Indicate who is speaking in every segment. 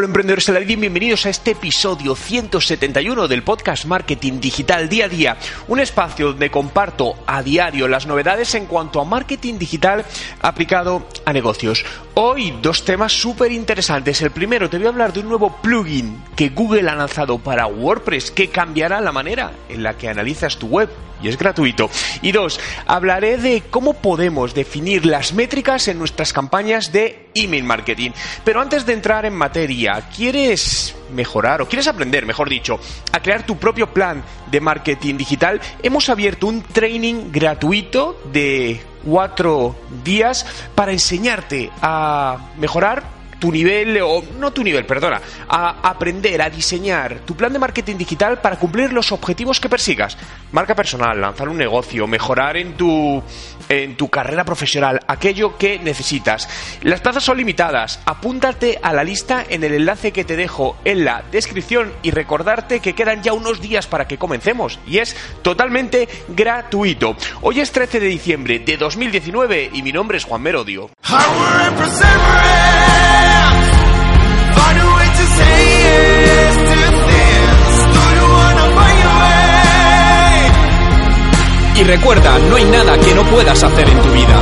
Speaker 1: Hola emprendedores de la vida, bienvenidos a este episodio 171 del podcast Marketing Digital Día a Día, un espacio donde comparto a diario las novedades en cuanto a marketing digital aplicado a negocios. Hoy dos temas súper interesantes. El primero, te voy a hablar de un nuevo plugin que Google ha lanzado para WordPress que cambiará la manera en la que analizas tu web y es gratuito. Y dos, hablaré de cómo podemos definir las métricas en nuestras campañas de email marketing. Pero antes de entrar en materia, ¿quieres mejorar o quieres aprender, mejor dicho, a crear tu propio plan de marketing digital? Hemos abierto un training gratuito de cuatro días para enseñarte a mejorar tu nivel, o no tu nivel, perdona, a aprender a diseñar tu plan de marketing digital para cumplir los objetivos que persigas. Marca personal, lanzar un negocio, mejorar en tu, en tu carrera profesional, aquello que necesitas. Las plazas son limitadas. Apúntate a la lista en el enlace que te dejo en la descripción y recordarte que quedan ya unos días para que comencemos y es totalmente gratuito. Hoy es 13 de diciembre de 2019 y mi nombre es Juan Merodio. Recuerda, no hay nada que no puedas hacer en tu vida.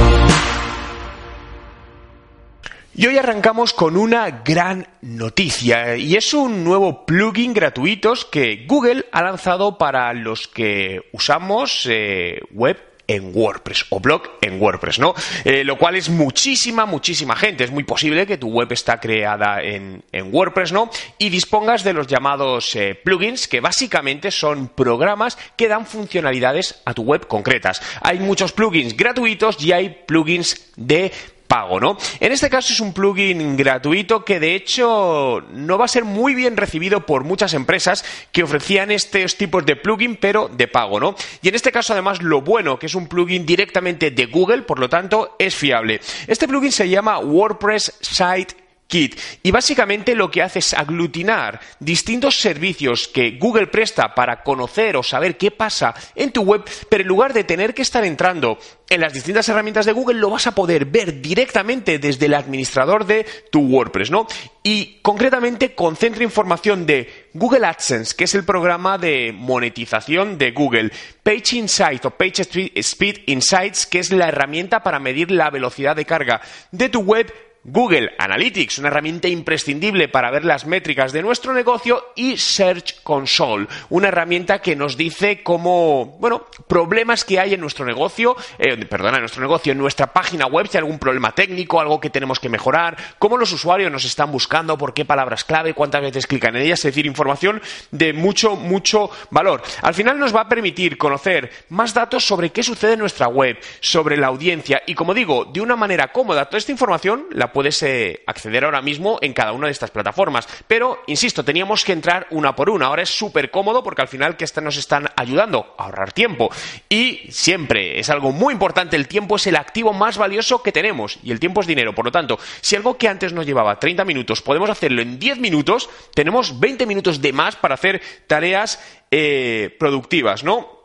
Speaker 1: Y hoy arrancamos con una gran noticia y es un nuevo plugin gratuito que Google ha lanzado para los que usamos eh, web en WordPress o blog en WordPress, ¿no? Eh, lo cual es muchísima, muchísima gente. Es muy posible que tu web está creada en, WordPress, ¿no? Y dispongas de los llamados eh, plugins, que básicamente son programas que dan funcionalidades a tu web concretas. Hay muchos plugins gratuitos y hay plugins de pago, ¿no? En este caso es un plugin gratuito que de hecho no va a ser muy bien recibido por muchas empresas que ofrecían estos tipos de plugin pero de pago, ¿no? Y en este caso además lo bueno que es un plugin directamente de Google, por lo tanto es fiable. Este plugin se llama WordPress Site Kit. Y básicamente lo que hace es aglutinar distintos servicios que Google presta para conocer o saber qué pasa en tu web, pero en lugar de tener que estar entrando en las distintas herramientas de Google, lo vas a poder ver directamente desde el administrador de tu WordPress, ¿no? Y concretamente concentra información de Google AdSense, que es el programa de monetización de Google, Page Insight o Page Speed Insights, que es la herramienta para medir la velocidad de carga de tu web Google Analytics, una herramienta imprescindible para ver las métricas de nuestro negocio, y Search Console, una herramienta que nos dice cómo, bueno, problemas que hay en nuestro negocio, eh, perdona, en nuestro negocio, en nuestra página web, si hay algún problema técnico, algo que tenemos que mejorar, cómo los usuarios nos están buscando, por qué palabras clave, cuántas veces clican en ellas, es decir, información de mucho, mucho valor. Al final nos va a permitir conocer más datos sobre qué sucede en nuestra web, sobre la audiencia, y como digo, de una manera cómoda, toda esta información la puedes eh, acceder ahora mismo en cada una de estas plataformas. Pero, insisto, teníamos que entrar una por una. Ahora es súper cómodo porque al final que nos están ayudando a ahorrar tiempo. Y siempre es algo muy importante, el tiempo es el activo más valioso que tenemos y el tiempo es dinero. Por lo tanto, si algo que antes nos llevaba 30 minutos podemos hacerlo en 10 minutos, tenemos 20 minutos de más para hacer tareas eh, productivas, ¿no?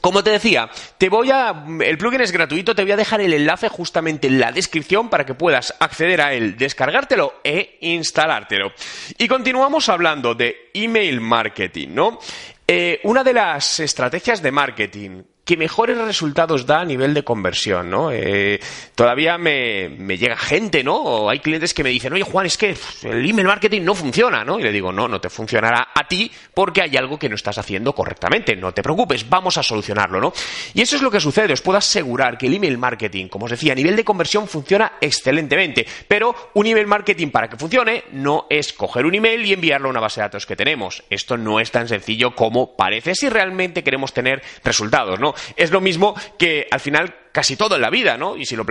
Speaker 1: Como te decía, te voy a. El plugin es gratuito, te voy a dejar el enlace justamente en la descripción para que puedas acceder a él, descargártelo e instalártelo. Y continuamos hablando de email marketing, ¿no? Eh, una de las estrategias de marketing que mejores resultados da a nivel de conversión, ¿no? Eh, todavía me, llega gente, ¿no? O hay clientes que me dicen, oye Juan, es que el email marketing no funciona, ¿no? Y le digo, no, no te funcionará a ti porque hay algo que no estás haciendo correctamente. No te preocupes, vamos a solucionarlo, ¿no? Y eso es lo que sucede. Os puedo asegurar que el email marketing, como os decía, a nivel de conversión funciona excelentemente. Pero un email marketing para que funcione no es coger un email y enviarlo a una base de datos que tenemos. Esto no es tan sencillo como parece si realmente queremos tener resultados, ¿no? Es lo mismo que al final casi todo en la vida, ¿no? Y si lo,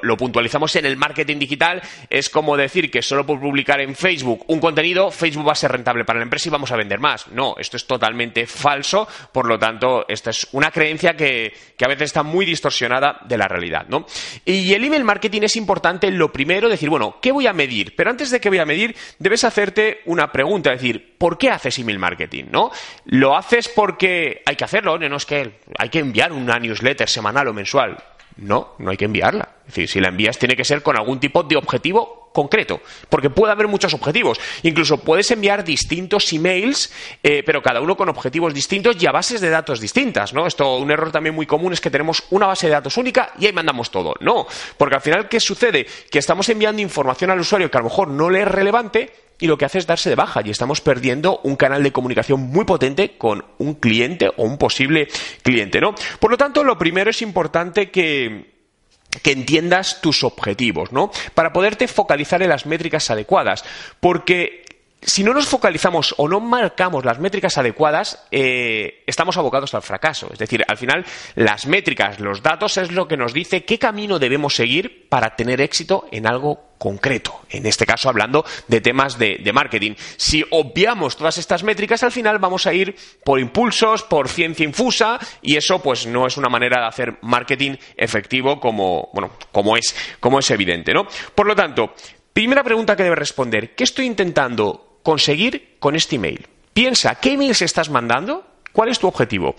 Speaker 1: lo, puntualizamos en el marketing digital, es como decir que solo por publicar en Facebook un contenido, Facebook va a ser rentable para la empresa y vamos a vender más. No, esto es totalmente falso, por lo tanto, esta es una creencia que, a veces está muy distorsionada de la realidad, ¿no? Y el email marketing es importante, lo primero, decir, bueno, ¿qué voy a medir? Pero antes de que voy a medir, debes hacerte una pregunta, es decir, ¿por qué haces email marketing, no? ¿Lo haces porque hay que hacerlo? No es que hay que enviar una newsletter semanal o mensual. No, no hay que enviarla. Es decir, si la envías tiene que ser con algún tipo de objetivo concreto, porque puede haber muchos objetivos. Incluso puedes enviar distintos emails, eh, pero cada uno con objetivos distintos y a bases de datos distintas, ¿no? Esto, un error también muy común es que tenemos una base de datos única y ahí mandamos todo. No, porque al final, ¿qué sucede? Que estamos enviando información al usuario que a lo mejor no le es relevante y lo que hace es darse de baja y estamos perdiendo un canal de comunicación muy potente con un cliente o un posible cliente, ¿no? Por lo tanto, lo primero es importante que que entiendas tus objetivos, ¿no? Para poderte focalizar en las métricas adecuadas, porque si no nos focalizamos o no marcamos las métricas adecuadas, eh, estamos abocados al fracaso. Es decir, al final, las métricas, los datos es lo que nos dice qué camino debemos seguir para tener éxito en algo concreto. En este caso, hablando de temas de, marketing. Si obviamos todas estas métricas, al final vamos a ir por impulsos, por ciencia infusa, y eso, pues, no es una manera de hacer marketing efectivo como, bueno, como es, como es evidente, ¿no? Por lo tanto, primera pregunta que debes responder: ¿qué estoy intentando conseguir con este email. Piensa, ¿qué emails estás mandando? ¿Cuál es tu objetivo?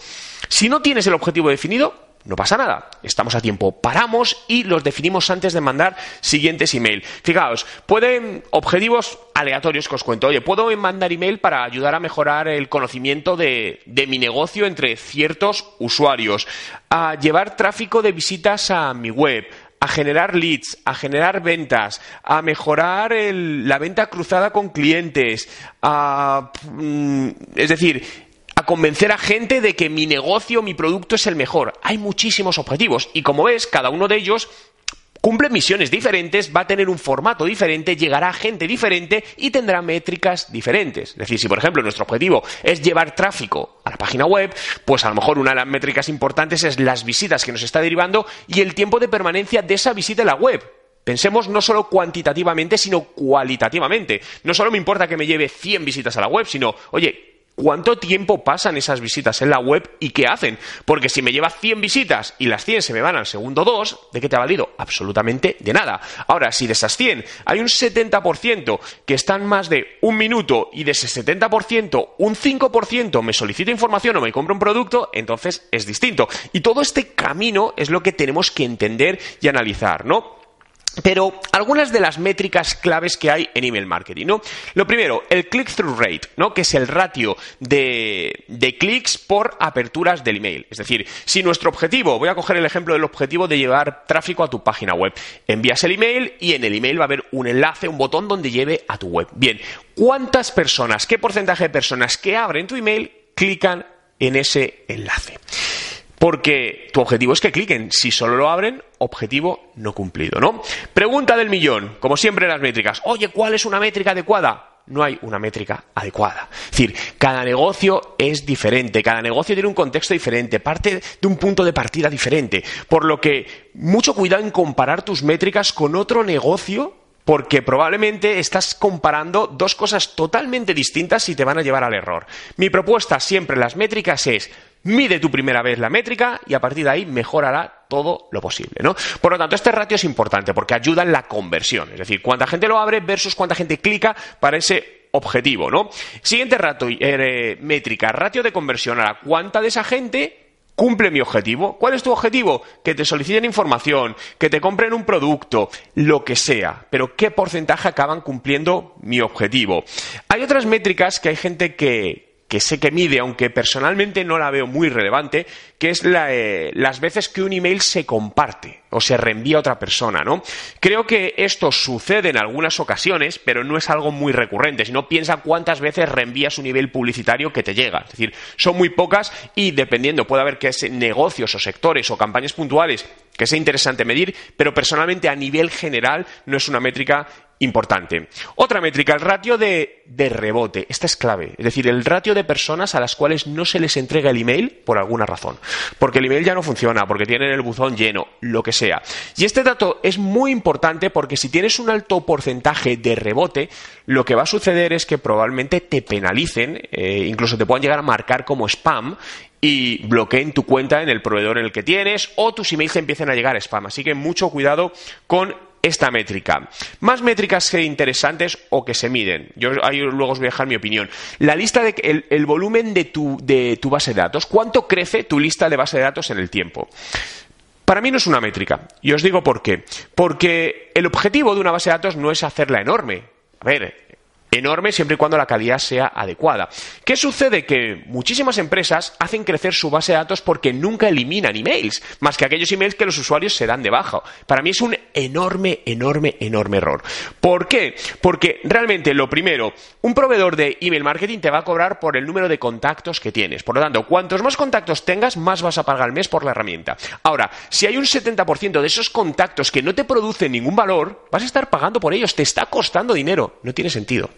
Speaker 1: Si no tienes el objetivo definido, no pasa nada. Estamos a tiempo. Paramos y los definimos antes de mandar siguientes email. Fijaos, pueden objetivos aleatorios que os cuento. Oye, puedo mandar email para ayudar a mejorar el conocimiento de, de mi negocio entre ciertos usuarios, a llevar tráfico de visitas a mi web, a generar leads, a generar ventas, a mejorar la venta cruzada con clientes, a, mm, es decir, a convencer a gente de que mi negocio, mi producto es el mejor. Hay muchísimos objetivos y como ves, cada uno de ellos cumple misiones diferentes, va a tener un formato diferente, llegará a gente diferente y tendrá métricas diferentes. Es decir, si por ejemplo nuestro objetivo es llevar tráfico a la página web, pues a lo mejor una de las métricas importantes es las visitas que nos está derivando y el tiempo de permanencia de esa visita en la web. Pensemos no solo cuantitativamente, sino cualitativamente. No solo me importa que me lleve 100 visitas a la web, sino, oye, cuánto tiempo pasan esas visitas en la web y qué hacen. Porque si me lleva 100 visitas y las 100 se me van al segundo 2, ¿de qué te ha valido? Absolutamente de nada. Ahora, si de esas 100 hay un 70% que están más de un minuto y de ese 70% un 5% me solicita información o me compra un producto, entonces es distinto. Y todo este camino es lo que tenemos que entender y analizar, ¿no? Pero algunas de las métricas claves que hay en email marketing, ¿no? Lo primero, el click-through rate, ¿no? Que es el ratio de, de clics por aperturas del email. Es decir, si nuestro objetivo, voy a coger el ejemplo del objetivo de llevar tráfico a tu página web. Envías el email y en el email va a haber un enlace, un botón donde lleve a tu web. Bien, ¿cuántas personas, qué porcentaje de personas que abren tu email clican en ese enlace? Porque tu objetivo es que cliquen. Si solo lo abren, objetivo no cumplido, ¿no? Pregunta del millón, como siempre en las métricas. Oye, ¿cuál es una métrica adecuada? no hay una métrica adecuada. Es decir, cada negocio es diferente, cada negocio tiene un contexto diferente, parte de un punto de partida diferente. Por lo que, mucho cuidado en comparar tus métricas con otro negocio, porque probablemente estás comparando dos cosas totalmente distintas y te van a llevar al error. Mi propuesta siempre en las métricas es mide tu primera vez la métrica y a partir de ahí mejorará todo lo posible, ¿no? Por lo tanto, este ratio es importante porque ayuda en la conversión, es decir, cuánta gente lo abre versus cuánta gente clica para ese objetivo, ¿no? Siguiente ratio, eh, métrica, ratio de conversión. Ahora, ¿cuánta de esa gente cumple mi objetivo? ¿Cuál es tu objetivo? Que te soliciten información, que te compren un producto, lo que sea. Pero ¿qué porcentaje acaban cumpliendo mi objetivo? Hay otras métricas que hay gente que, que sé que mide, aunque personalmente no la veo muy relevante, que es eh, las veces que un email se comparte o se reenvía a otra persona, ¿no? Creo que esto sucede en algunas ocasiones, pero no es algo muy recurrente. Si no, piensa cuántas veces reenvías un email publicitario que te llega. Es decir, son muy pocas y dependiendo, puede haber que es negocios o sectores o campañas puntuales que sea interesante medir, pero personalmente a nivel general no es una métrica importante. Otra métrica, el ratio de, rebote. Esta es clave. Es decir, el ratio de personas a las cuales no se les entrega el email por alguna razón. Porque el email ya no funciona, porque tienen el buzón lleno, lo que sea. Y este dato es muy importante porque si tienes un alto porcentaje de rebote, lo que va a suceder es que probablemente te penalicen, eh, incluso te puedan llegar a marcar como spam y bloqueen tu cuenta en el proveedor en el que tienes o tus emails empiecen a llegar a spam. Así que mucho cuidado con esta métrica. Más métricas que interesantes o que se miden. Yo ahí luego os voy a dejar mi opinión. La lista de el, el volumen de tu, de tu base de datos. ¿Cuánto crece tu lista de base de datos en el tiempo? Para mí no es una métrica. Y os digo por qué. Porque el objetivo de una base de datos no es hacerla enorme. A ver, enorme siempre y cuando la calidad sea adecuada. ¿Qué sucede? Que muchísimas empresas hacen crecer su base de datos porque nunca eliminan emails, más que aquellos emails que los usuarios se dan de baja. Para mí es un enorme, enorme, enorme error. ¿Por qué? Porque realmente lo primero, un proveedor de email marketing te va a cobrar por el número de contactos que tienes. Por lo tanto, cuantos más contactos tengas, más vas a pagar al mes por la herramienta. Ahora, si hay un 70% de esos contactos que no te producen ningún valor, vas a estar pagando por ellos, te está costando dinero. No tiene sentido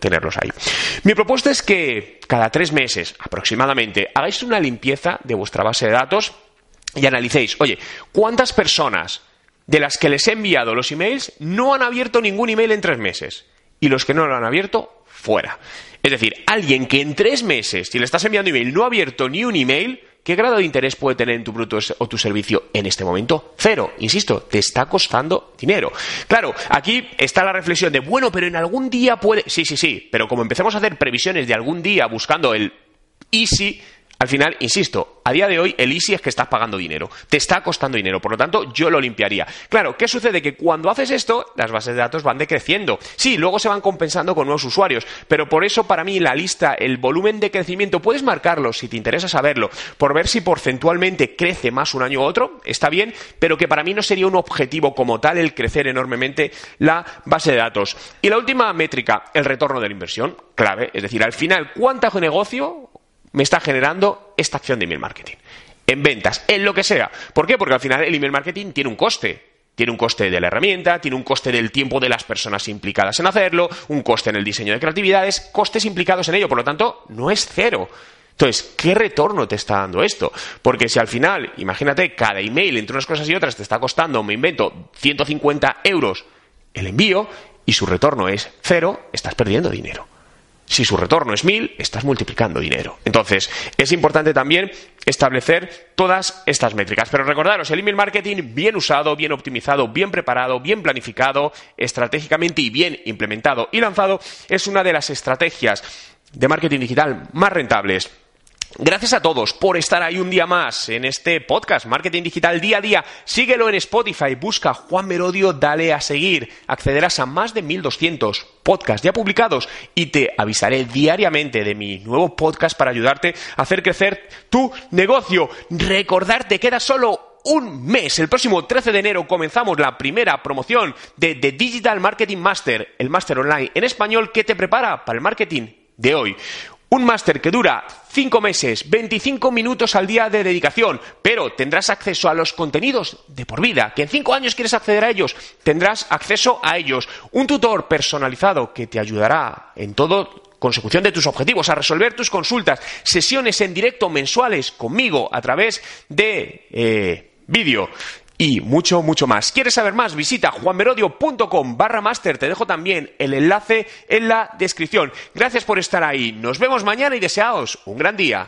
Speaker 1: Mi propuesta es que cada tres meses aproximadamente hagáis una limpieza de vuestra base de datos y analicéis, oye, ¿cuántas personas de las que les he enviado los emails no han abierto ningún email en tres meses? Y los que no lo han abierto, fuera. Es decir, alguien que en tres meses, si le estás enviando email, no ha abierto ni un email, ¿Qué grado de interés puede tener en tu producto o tu servicio en este momento? Cero. Insisto, te está costando dinero. Claro, aquí está la reflexión de, bueno, pero en algún día puede. Sí, sí, sí, pero como empezamos a hacer previsiones de algún día buscando el easy, al final, insisto, a día de hoy el easy es que estás pagando dinero, te está costando dinero, por lo tanto yo lo limpiaría. Claro, ¿qué sucede? Que cuando haces esto, las bases de datos van decreciendo. Sí, luego se van compensando con nuevos usuarios, pero por eso para mí la lista, el volumen de crecimiento, puedes marcarlo si te interesa saberlo, por ver si porcentualmente crece más un año u otro, está bien, pero que para mí no sería un objetivo como tal el crecer enormemente la base de datos. Y la última métrica, el retorno de la inversión, clave, es decir, al final, ¿cuánto negocio me está generando esta acción de email marketing. En ventas, en lo que sea. ¿Por qué? Porque al final el email marketing tiene un coste. Tiene un coste de la herramienta, tiene un coste del tiempo de las personas implicadas en hacerlo, un coste en el diseño de creatividades, costes implicados en ello. Por lo tanto, no es cero. Entonces, ¿qué retorno te está dando esto? Porque si al final, imagínate, cada email entre unas cosas y otras te está costando, me invento, 150 euros el envío y su retorno es cero, estás perdiendo dinero. Si su retorno es mil, estás multiplicando dinero. Entonces, es importante también establecer todas estas métricas. Pero recordaros, el email marketing bien usado, bien optimizado, bien preparado, bien planificado, estratégicamente y bien implementado y lanzado, es una de las estrategias de marketing digital más rentables Gracias a todos por estar ahí un día más en este podcast Marketing Digital Día a Día. Síguelo en Spotify, busca Juan Merodio, dale a seguir. Accederás a más de 1200 podcasts ya publicados y te avisaré diariamente de mi nuevo podcast para ayudarte a hacer crecer tu negocio. Recordarte, queda solo un mes. El próximo 13 de enero comenzamos la primera promoción de The Digital Marketing Master, el máster online en español que te prepara para el marketing de hoy. Un máster que dura 5 meses, 25 minutos al día de dedicación, pero tendrás acceso a los contenidos de por vida. Que en 5 años quieres acceder a ellos, tendrás acceso a ellos. Un tutor personalizado que te ayudará en todo consecución de tus objetivos, a resolver tus consultas, sesiones en directo mensuales conmigo a través de eh, vídeo y mucho, mucho más. ¿Quieres saber más? Visita juanmerodio.com barra master. Te dejo también el enlace en la descripción. Gracias por estar ahí. Nos vemos mañana y deseaos un gran día.